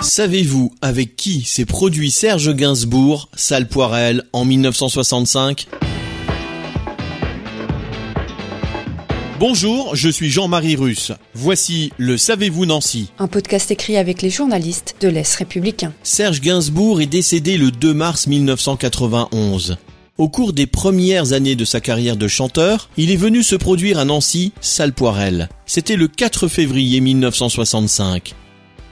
Savez-vous avec qui s'est produit Serge Gainsbourg, Salle Poirel, en 1965 Bonjour, je suis Jean-Marie Russe. Voici le Savez-vous Nancy Un podcast écrit avec les journalistes de l'Est républicain. Serge Gainsbourg est décédé le 2 mars 1991. Au cours des premières années de sa carrière de chanteur, il est venu se produire à Nancy, Salle Poirel. C'était le 4 février 1965.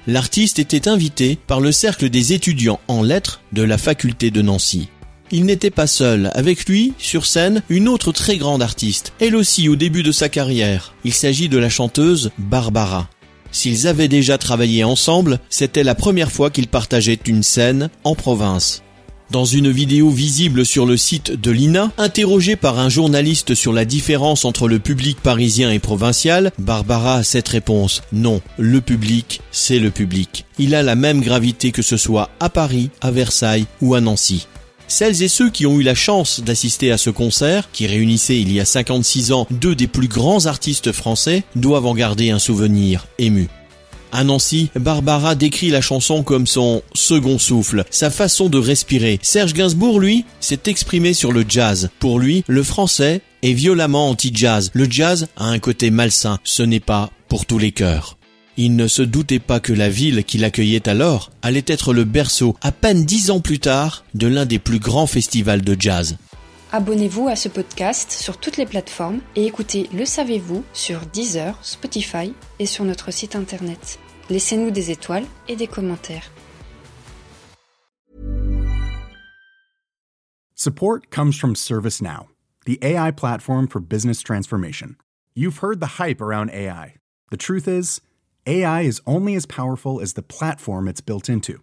L'artiste était invité par le cercle des étudiants en lettres de la faculté de Nancy. Il n'était pas seul, avec lui, sur scène, une autre très grande artiste, elle aussi au début de sa carrière. Il s'agit de la chanteuse Barbara. S'ils avaient déjà travaillé ensemble, c'était la première fois qu'ils partageaient une scène en province. Dans une vidéo visible sur le site de l'INA, interrogée par un journaliste sur la différence entre le public parisien et provincial, Barbara a cette réponse. Non, le public, c'est le public. Il a la même gravité que ce soit à Paris, à Versailles ou à Nancy. Celles et ceux qui ont eu la chance d'assister à ce concert, qui réunissait il y a 56 ans deux des plus grands artistes français, doivent en garder un souvenir ému. À Nancy, Barbara décrit la chanson comme son second souffle, sa façon de respirer. Serge Gainsbourg, lui, s'est exprimé sur le jazz. Pour lui, le français est violemment anti-jazz. Le jazz a un côté malsain, ce n'est pas pour tous les cœurs. Il ne se doutait pas que la ville qu'il accueillait alors allait être le berceau, à peine dix ans plus tard, de l'un des plus grands festivals de jazz. Abonnez-vous à ce podcast sur toutes les plateformes et écoutez Le Savez-vous sur Deezer, Spotify et sur notre site internet. Laissez-nous des étoiles et des commentaires. Support comes from ServiceNow, the AI platform for business transformation. You've heard the hype around AI. The truth is, AI is only as powerful as the platform it's built into.